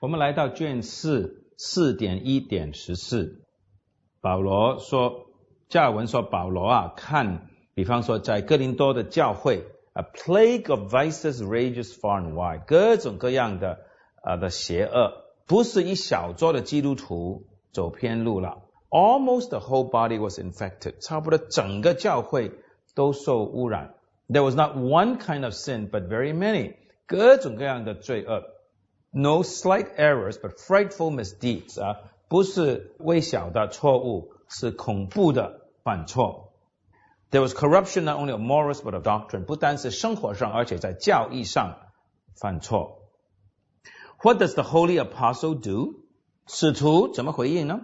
我们来到卷四四点一点十四，保罗说，加尔文说，保罗啊，看，比方说在哥林多的教会，a plague of vices rages far and wide，各种各样的啊的邪恶，不是一小撮的基督徒走偏路了，almost the whole body was infected，差不多整个教会都受污染。There was not one kind of sin, but very many，各种各样的罪恶。No slight errors, but frightful misdeeds 啊，不是微小的错误，是恐怖的犯错。There was corruption not only of morals but of doctrine，不单是生活上，而且在教义上犯错。What does the holy apostle do？使徒怎么回应呢？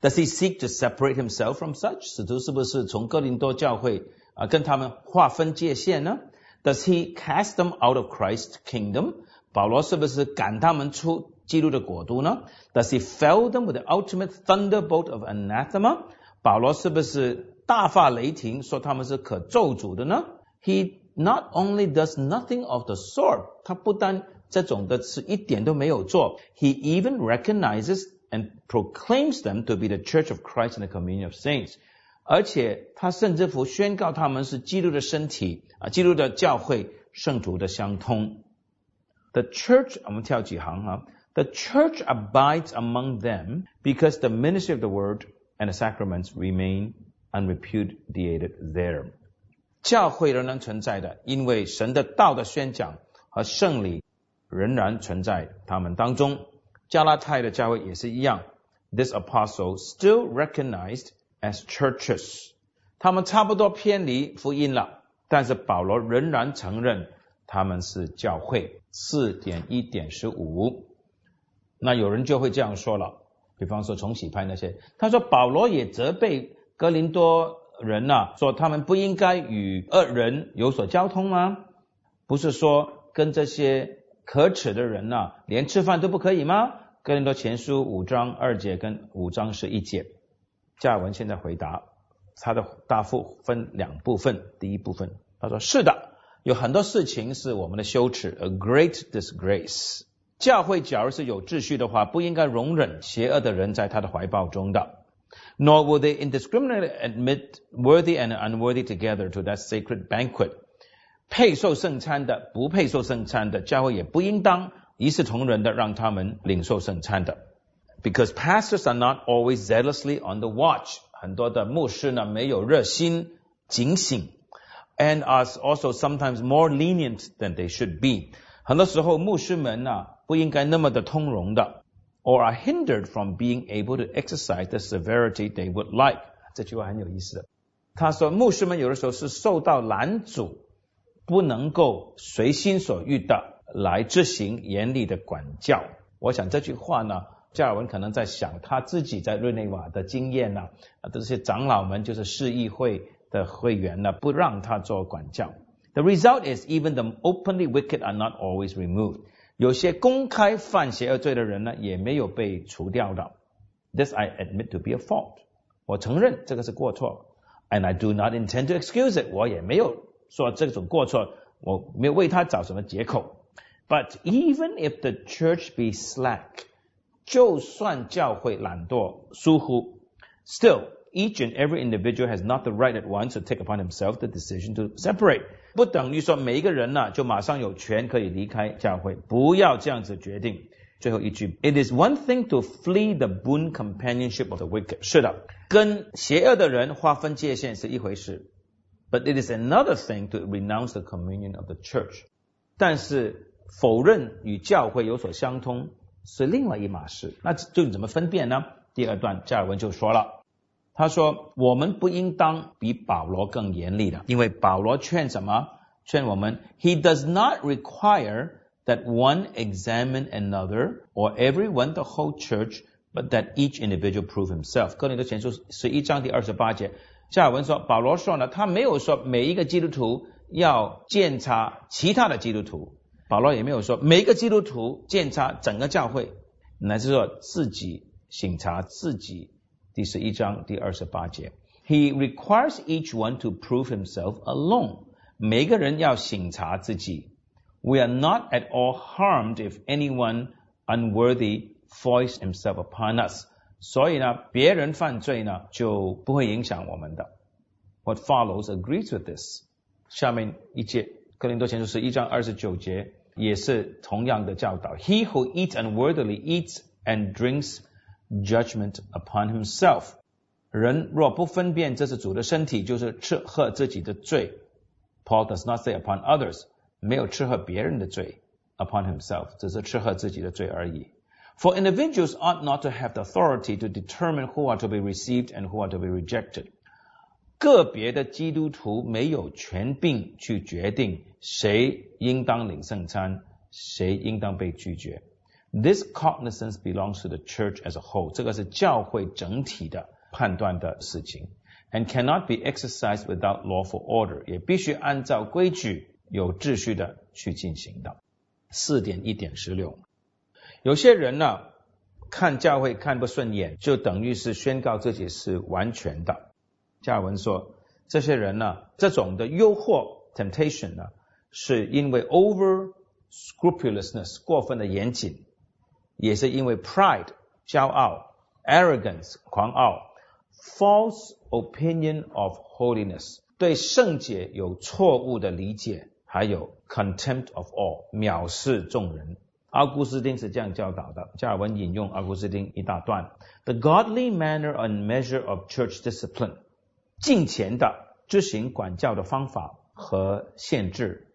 Does he seek to separate himself from such？使徒是不是从哥林多教会啊跟他们划分界限呢？Does he cast them out of Christ's kingdom？ 保罗是不是赶他们出基督的国度呢？Does he fell them with the ultimate thunderbolt of anathema？保罗是不是大发雷霆说他们是可咒诅的呢？He not only does nothing of the sort，他不单这种的是一点都没有做，He even recognizes and proclaims them to be the Church of Christ and the communion of saints。而且他甚至乎宣告他们是基督的身体啊，基督的教会，圣徒的相通。 The church, I'm going to tell you, huh? The church abides among them because the ministry of the word and the sacraments remain unrepudiated there. 教会仍然存在的，因为神的道的宣讲和圣礼仍然存在他们当中。加拉太的教会也是一样。This apostle still recognized as churches，他们差不多偏离福音了，但是保罗仍然承认 他们是教会四点一点十五，那有人就会这样说了，比方说重启派那些，他说保罗也责备格林多人呐，说他们不应该与恶人有所交通吗？不是说跟这些可耻的人呐，连吃饭都不可以吗？格林多前书五章二节跟五章十一节，加尔文现在回答，他的答复分两部分，第一部分他说是的。有很多事情是我们的羞耻，a great disgrace。教会假如是有秩序的话，不应该容忍邪恶的人在他的怀抱中的。Nor will they indiscriminately admit worthy and unworthy together to that sacred banquet。配受圣餐的，不配受圣餐的，教会也不应当一视同仁的让他们领受圣餐的。Because pastors are not always zealously on the watch。很多的牧师呢，没有热心警醒。 and are also sometimes more lenient than they should be。很多时候牧师们呢、啊、不应该那么的通融的，or are hindered from being able to exercise the severity they would like。这句话很有意思的。他说，牧师们有的时候是受到拦阻，不能够随心所欲的来执行严厉的管教。我想这句话呢，加尔文可能在想他自己在日内瓦的经验呢、啊，这些长老们就是市议会 的会员呢，不让他做管教。The result is even the openly wicked are not always removed。有些公开犯邪恶罪的人呢，也没有被除掉的。This I admit to be a fault。我承认这个是过错，and I do not intend to excuse it。我也没有说这种过错，我没有为他找什么借口。But even if the church be slack，就算教会懒惰疏忽，still each and every individual has not the right at once to take upon himself the decision to separate。不等于说每一个人呢、啊、就马上有权可以离开教会，不要这样子决定。最后一句，It is one thing to flee the boon companionship of the wicked。是的，跟邪恶的人划分界限是一回事，but it is another thing to renounce the communion of the church。但是否认与教会有所相通是另外一码事。那就怎么分辨呢？第二段加尔文就说了。 他说：“我们不应当比保罗更严厉的，因为保罗劝什么？劝我们，He does not require that one examine another or everyone the whole church, but that each individual prove himself。”哥林多前书十一章第二十八节，加尔文说，保罗说呢，他没有说每一个基督徒要检查其他的基督徒，保罗也没有说每一个基督徒检查整个教会，乃是说自己审查自己。第十一章第二十八节，He requires each one to prove himself alone。每个人要省察自己。We are not at all harmed if anyone unworthy force himself upon us。所以呢，别人犯罪呢就不会影响我们的。What follows agrees with this。下面一节，哥林多前书是一章二十九节，也是同样的教导。He who eats unworthily eats and drinks judgment upon himself。人若不分辨这是主的身体，就是吃喝自己的罪。Paul does not say upon others，没有吃喝别人的罪，upon himself，只是吃喝自己的罪而已。For individuals ought not to have the authority to determine who are to be received and who are to be rejected。个别的基督徒没有权柄去决定谁应当领圣餐，谁应当被拒绝。 This cognizance belongs to the church as a whole。这个是教会整体的判断的事情，and cannot be exercised without lawful order。也必须按照规矩、有秩序的去进行的。四点一点十六。有些人呢，看教会看不顺眼，就等于是宣告自己是完全的。加尔文说，这些人呢，这种的诱惑 （temptation） 呢，是因为 over scrupulousness 过分的严谨，也是因为 pride 骄傲、arrogance 狂傲、false opinion of holiness 对圣洁有错误的理解，还有 contempt of all 藐视众人。阿古斯丁是这样教导的。加尔文引用阿古斯丁一大段：The godly manner and measure of church discipline，敬虔的执行管教的方法和限制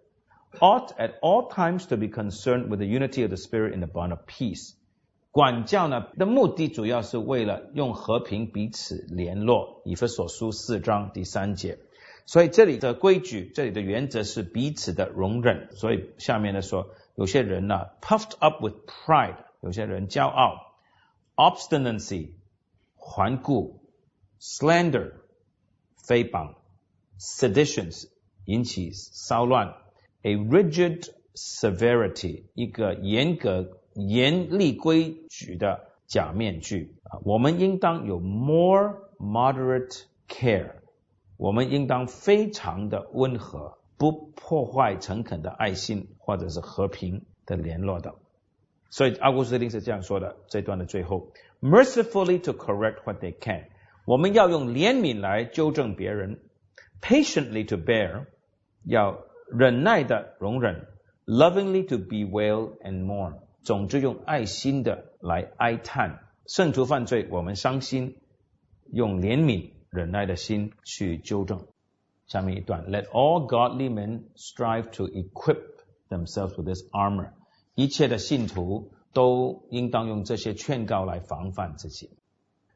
，ought at all times to be concerned with the unity of the spirit in the bond of peace。管教呢的目的主要是为了用和平彼此联络。以弗所书四章第三节。所以这里的规矩，这里的原则是彼此的容忍。所以下面呢说。有些人呢，puffed up with pride，有些人骄傲；obstinacy，顽固；slander，诽谤；seditions，引起骚乱 ；a rigid severity，一个严格、严厉规矩的假面具啊。我们应当有 more moderate care，我们应当非常的温和。不破坏诚恳的爱心或者是和平的联络的，所以阿古斯丁是这样说的。这段的最后，mercifully to correct what they can，我们要用怜悯来纠正别人；patiently to bear，要 忍耐的容忍；lovingly to bewail and mourn，总之用爱心的来哀叹。圣徒犯罪，我们伤心，用怜悯忍耐的心去纠正。下面一段，Let all godly men strive to equip themselves with this armor。一切的信徒都应当用这些劝告来防范自己。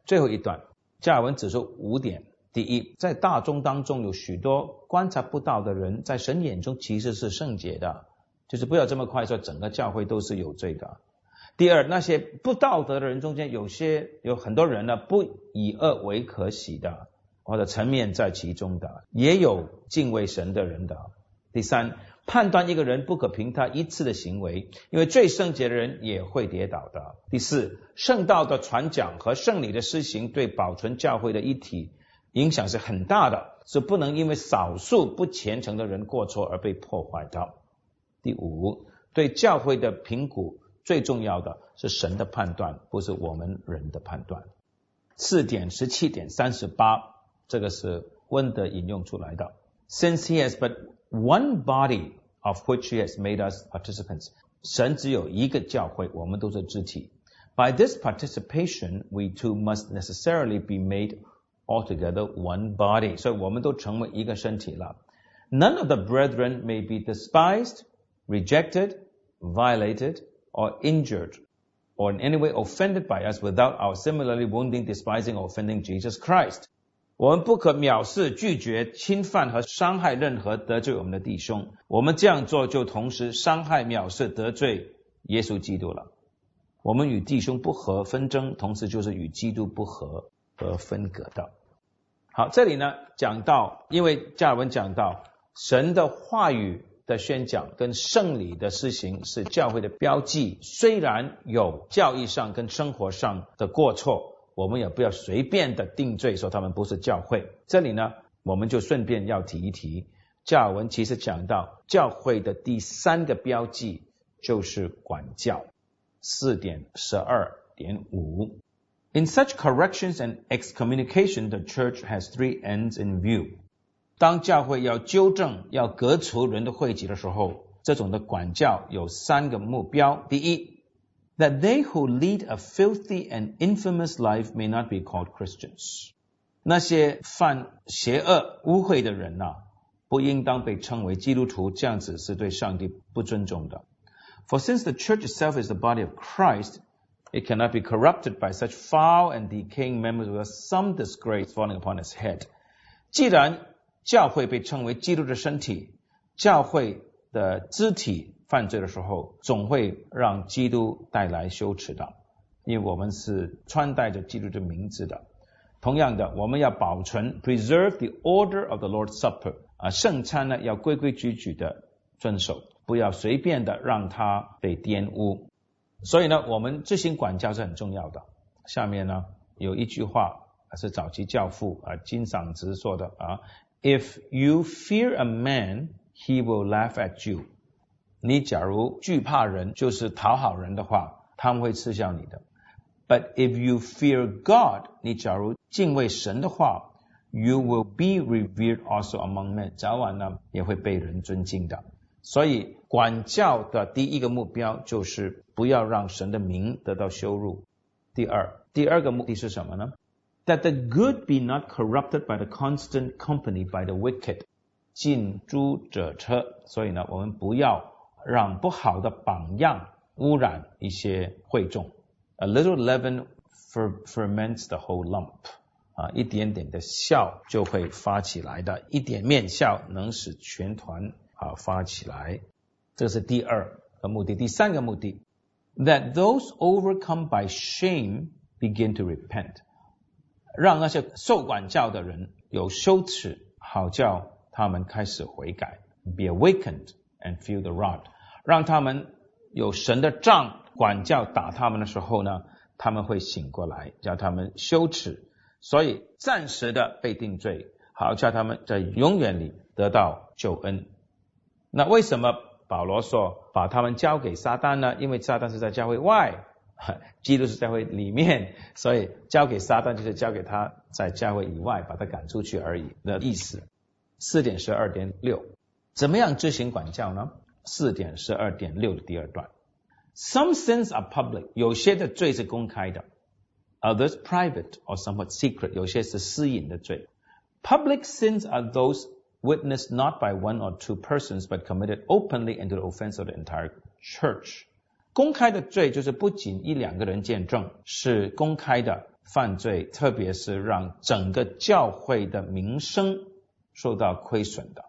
最后一段，加尔文指出五点：第一，在大众当中有许多观察不到的人，在神眼中其实是圣洁的，就是不要这么快说整个教会都是有罪的。第二，那些不道德的人中间，有些有很多人呢，不以恶为可喜的。或者层面在其中的，也有敬畏神的人的。第三，判断一个人不可凭他一次的行为，因为最圣洁的人也会跌倒的。第四，圣道的传讲和圣礼的施行对保存教会的一体影响是很大的，是不能因为少数不虔诚的人过错而被破坏的。第五，对教会的评估最重要的是神的判断，不是我们人的判断。四点十七点三十八。这个是温德引用出来的。Since he has but one body of which he has made us participants，神只有一个教会，我们都是肢体。By this participation, we too must necessarily be made altogether one body。所以我们都成为一个身体了。None of the brethren may be despised, rejected, violated, or injured, or in any way offended by us without our similarly wounding, despising, or offending Jesus Christ. 我们不可藐视、拒绝、侵犯和伤害任何得罪我们的弟兄。我们这样做，就同时伤害、藐视、得罪耶稣基督了。我们与弟兄不和纷争，同时就是与基督不和和分隔的。 好，这里呢讲到，因为加尔文讲到，神的话语的宣讲跟圣礼的施行是教会的标记，虽然有教义上跟生活上的过错。我们也不要随便的定罪，说他们不是教会。这里呢，我们就顺便要提一提，教尔文其实讲到教会的第三个标记就是管教。四点十二点五。In such corrections and excommunication, the Church has three ends in view. 当教会要纠正、要革除人的会籍的时候，这种的管教有三个目标：第一，that they who lead a filthy and infamous life may not be called Christians；那些犯邪恶、污秽的人呐、啊，不应当被称为基督徒，这样子是对上帝不尊重的。For since the church itself is the body of Christ, it cannot be corrupted by such foul and decaying members with some disgrace falling upon its head. 既然教会被称为基督的身体，教会的肢体犯罪的时候，总会让基督带来羞耻的，因为我们是穿戴着基督的名字的。同样的，我们要保存 preserve the order of the Lord's Supper 啊，圣餐呢要规规矩矩的遵守，不要随便的让它被玷污。 所以呢，我们执行管教是很重要的。下面呢有一句话是早期教父啊金嗓子说的啊，If you fear a man, he will laugh at you。你假如惧怕人，就是讨好人的话，他们会嗤笑你的。But if you fear God，你假如敬畏神的话，you will be revered also among men。早晚呢也会被人尊敬的。所以管教的第一个目标就是不要让神的名得到羞辱。第二，第二个目的是什么呢？That the good be not corrupted by the constant company by the wicked。近朱者赤。所以呢，我们不要让不好的榜样污染一些会众。A little leaven ferments the whole lump。啊，一点点的笑就会发起来的，一点面笑能使全团。啊发起来，这是第二个目的。第三个目的，that those overcome by shame begin to repent，让那些受管教的人有羞耻，好叫他们开始悔改，be awakened and feel the rod，让他们有神的杖管教打他们的时候呢，他们会醒过来，叫他们羞耻，所以暂时的被定罪，好叫他们在永远里得到救恩。那为什么保罗说把他们交给撒旦呢？因为撒旦是在教会外，基督是教会里面，所以交给撒旦就是交给他在教会以外，把他赶出去而已的意思。四点十二点六，怎么样执行管教呢？四点十二点六的第二段，Some sins are public，有些的罪是公开的；others private or somewhat secret，有些是私隐的罪。Public sins are those witnessed not by one or two persons, but committed openly into the offense of the entire church. 公开的罪就是不仅一两个人见证，是公开的犯罪，特别是让整个教会的名声受到亏损的。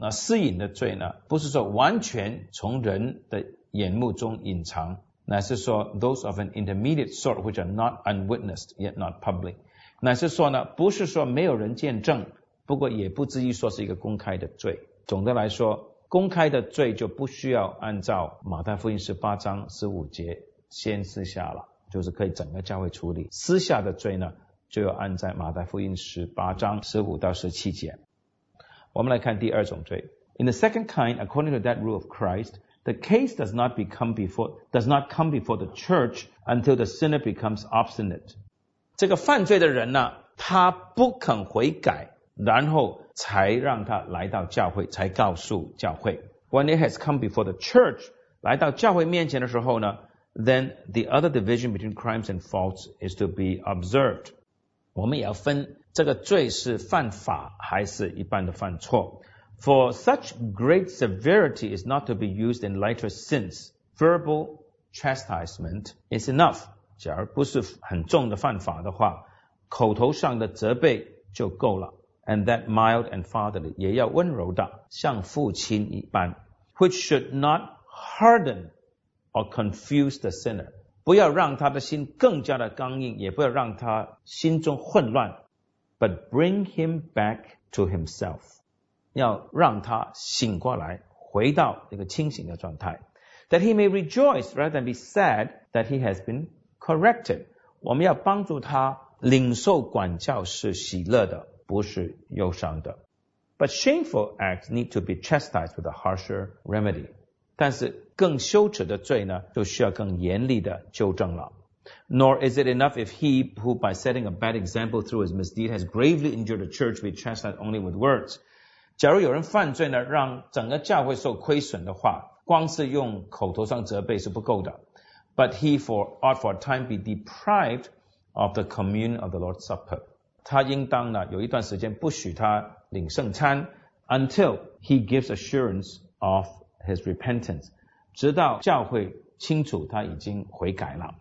那私隐的罪呢，不是说完全从人的眼目中隐藏，乃是说 those of an intermediate sort which are not unwitnessed yet not public，乃是说呢，不是说没有人见证。 不过也不至于说是一个公开的罪。总的来说，公开的罪就不需要按照马太福音十八章十五节先私下了，就是可以整个教会处理。私下的罪呢，就要按在马太福音十八章十五到十七节。我们来看第二种罪。In the second kind, according to that rule of Christ, the case does not become before does not come before the church until the sinner becomes obstinate。这个犯罪的人呢，他不肯悔改。然后才让他来到教会，才告诉教会。When it has come before the church，来到教会面前的时候呢，then the other division between crimes and faults is to be observed。我们也要分这个罪是犯法还是一般的犯错。For such great severity is not to be used in lighter sins. Verbal chastisement is enough。假如不是很重的犯法的话，口头上的责备就够了。 and that mild and fatherly，也要温柔的，像父亲一般，which should not harden or confuse the sinner，不要让他的心更加的刚硬，也不要让他心中混乱，but bring him back to himself，要让他醒过来，回到一个清醒的状态，that he may rejoice rather than be sad that he has been corrected，我们要帮助他领受管教是喜乐的。 不是忧伤的。But shameful acts need to be chastised with a harsher remedy。但是 更羞耻的罪呢，就需要更严厉的纠正了。Nor is it enough if he who by setting a bad example through his misdeed has gravely injured the church be chastised only with words. 假如有人犯罪呢，让整个教会受亏损的话，光是用口头上责备是不够的。But he for ought for a time be deprived of the commune of the Lord's Supper. 他应当呢有一段时间不许他领圣餐，until he gives assurance of his repentance，直到教会清楚他已经悔改了。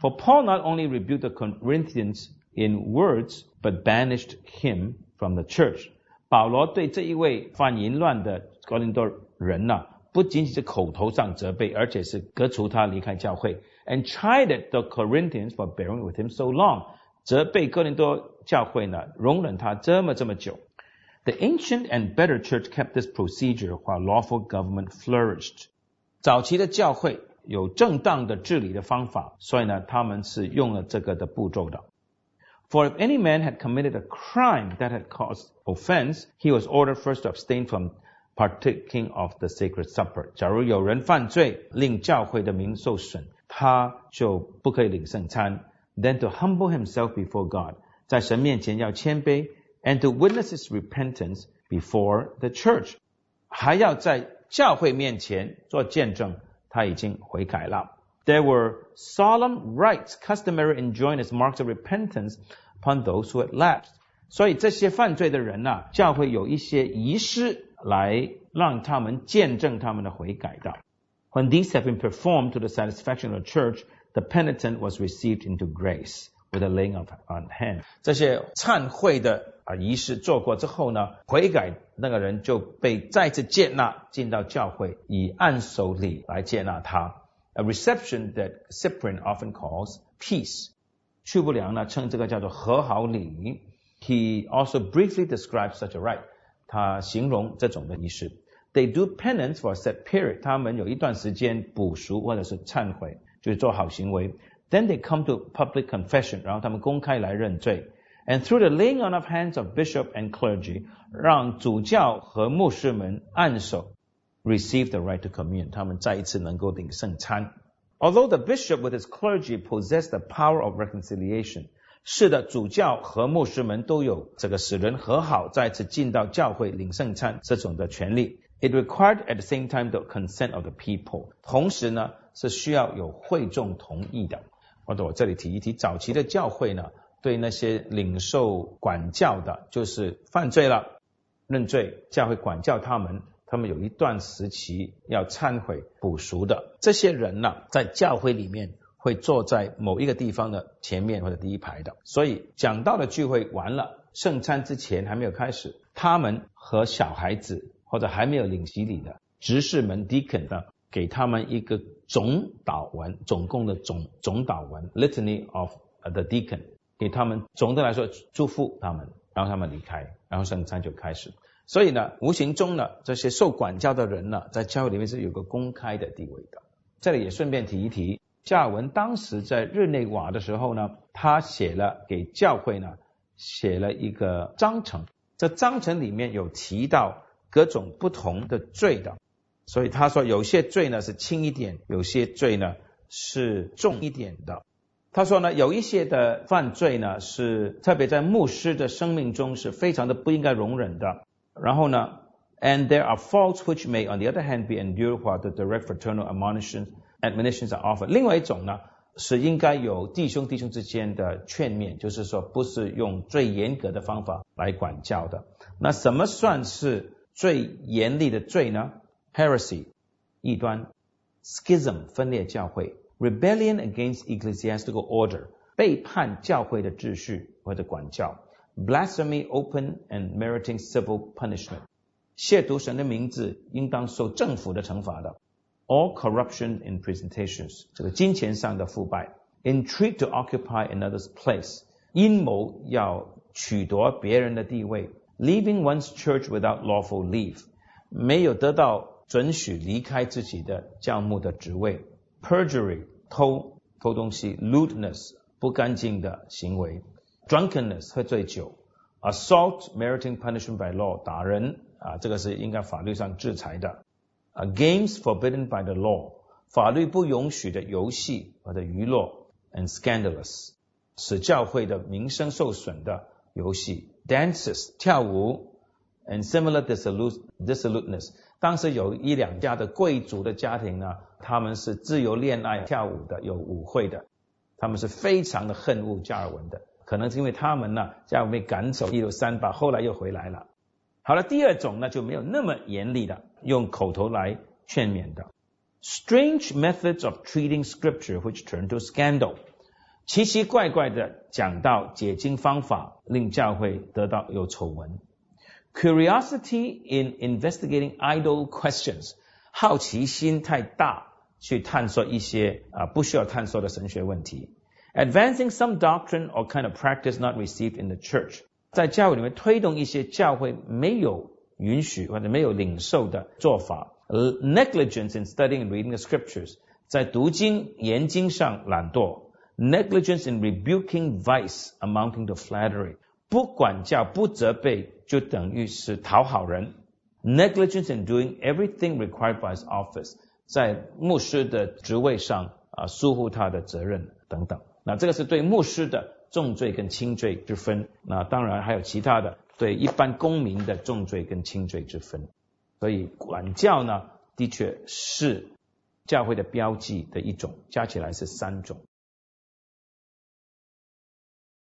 For Paul not only rebuked the Corinthians in words, but banished him from the church。保罗对这一位犯淫乱的哥林多人呢、啊，不仅仅是口头上责备，而且是革除他离开教会，and chided the Corinthians for bearing with him so long。责备哥林多 教会呢，容忍他这么这么久。The ancient and better church kept this procedure while lawful government flourished。早期的教会有正当的治理的方法，所以呢，他们是用了这个的步骤的。For if any man had committed a crime that had caused offense, he was ordered first to abstain from partaking of the sacred supper。假如有人犯罪，令教会的名受损，他就不可以领圣餐。Then to humble himself before God， 在神面前要谦卑，and to witness his repentance before the church，还要在教会面前做见证，他已经悔改了。There were solemn rites customary enjoined as marks of repentance upon those who had lapsed。所以这些犯罪的人呐、啊，教会有一些仪式来让他们见证他们的悔改的。When these have been performed to the satisfaction of the church, the penitent was received into grace With a laying of on hand。这些忏悔的啊仪式做过之后呢，悔改那个人就被再次接纳进到教会，以按手礼来接纳他。A reception that Cyprian often calls peace。去不良呢称这个叫做和好礼。He also briefly describes such a rite。他形容这种的仪式。They do penance for a set period。他们有一段时间补赎或者是忏悔。就是做好行为。Then they come to public confession，然后他们公开来认罪。And through the laying on of hands of bishop and clergy，让主教和牧师们按手，receive the right to commune，他们再一次能够领圣餐。Although the bishop with his clergy possess the power of reconciliation，是的，主教和牧师们都有这个使人和好，再次进到教会领圣餐这种的权利。It required at the same time the consent of the people，同时呢。是需要有会众同意的。 或者我这里提一提，早期的教会呢，对那些领受管教的，就是犯罪了认罪，教会管教他们，他们有一段时期要忏悔补赎的。这些人呢，在教会里面会坐在某一个地方的前面或者第一排的。所以讲道的聚会完了，圣餐之前还没有开始，他们和小孩子或者还没有领洗礼的执事们 deacon 的。给他们一个总祷文，总共的总总祷文 （Litany of the Deacon），给他们总的来说祝福他们，然后他们离开，然后圣餐就开始。所以呢，无形中呢，这些受管教的人呢，在教会里面是有个公开的地位的。这里也顺便提一提，加尔文当时在日内瓦的时候呢，他写了给教会呢，写了一个章程，这章程里面有提到各种不同的罪的。所以他说，有些罪呢是轻一点，有些罪呢是重一点的。他说呢，有一些的犯罪呢是特别在牧师的生命中是非常的不应该容忍的。然后呢，and there are faults which may on the other hand be endured while the direct fraternal admonitions admonitions are offered。另外一种呢是应该有弟兄弟兄之间的劝勉，就是说不是用最严格的方法来管教的。那什么算是最严厉的罪呢 ？heresy 异端，schism 分裂教会，rebellion against ecclesiastical order 背叛教会的秩序或者管教，blasphemy open and meriting civil punishment 亵渎神的名字应当受政府的惩罚的，all corruption in presentations 这个金钱上的腐败，intrigue to occupy another's place 阴谋要取夺别人的地位，leaving one's church without lawful leave 没有得到 准许离开自己的教牧的职位，perjury 偷偷东西，lewdness 不干净的行为，drunkenness 喝醉酒，assault meriting punishment by law 打人啊，这个是应该法律上制裁的啊，games forbidden by the law，法律不允许的游戏或者娱乐，and scandalous，使教会的名声受损的游戏，dances 跳舞，and similar dissolute dissoluteness。当时有一两家的贵族的家庭呢，他们是自由恋爱跳舞的，有舞会的，他们是非常的恨恶加尔文的，可能是因为他们呢，加尔文被赶走一六三八，后来又回来了。好了，第二种呢就没有那么严厉的，用口头来劝勉的。Strange methods of treating scripture which turn to scandal，奇奇怪怪的讲到解经方法，令教会得到有丑闻。Curiosity in investigating idle questions，好奇心太大，去探索一些啊不需要探索的神学问题。Advancing some doctrine or kind of practice not received in the church。在教会里面推动一些教会没有允许或者没有领受的做法，而 negligence in studying and reading the scriptures，在读经研经上懒惰，negligence in rebuking vice amounting to flattery， 不管教不责备就等于是讨好人，negligence in doing everything required by his office，在牧师的职位上啊疏忽他的责任等等，那这个是对牧师的。重罪跟轻罪之分，那当然还有其他的对一般公民的重罪跟轻罪之分。所以管教呢，的确是教会的标记的一种，加起来是三种。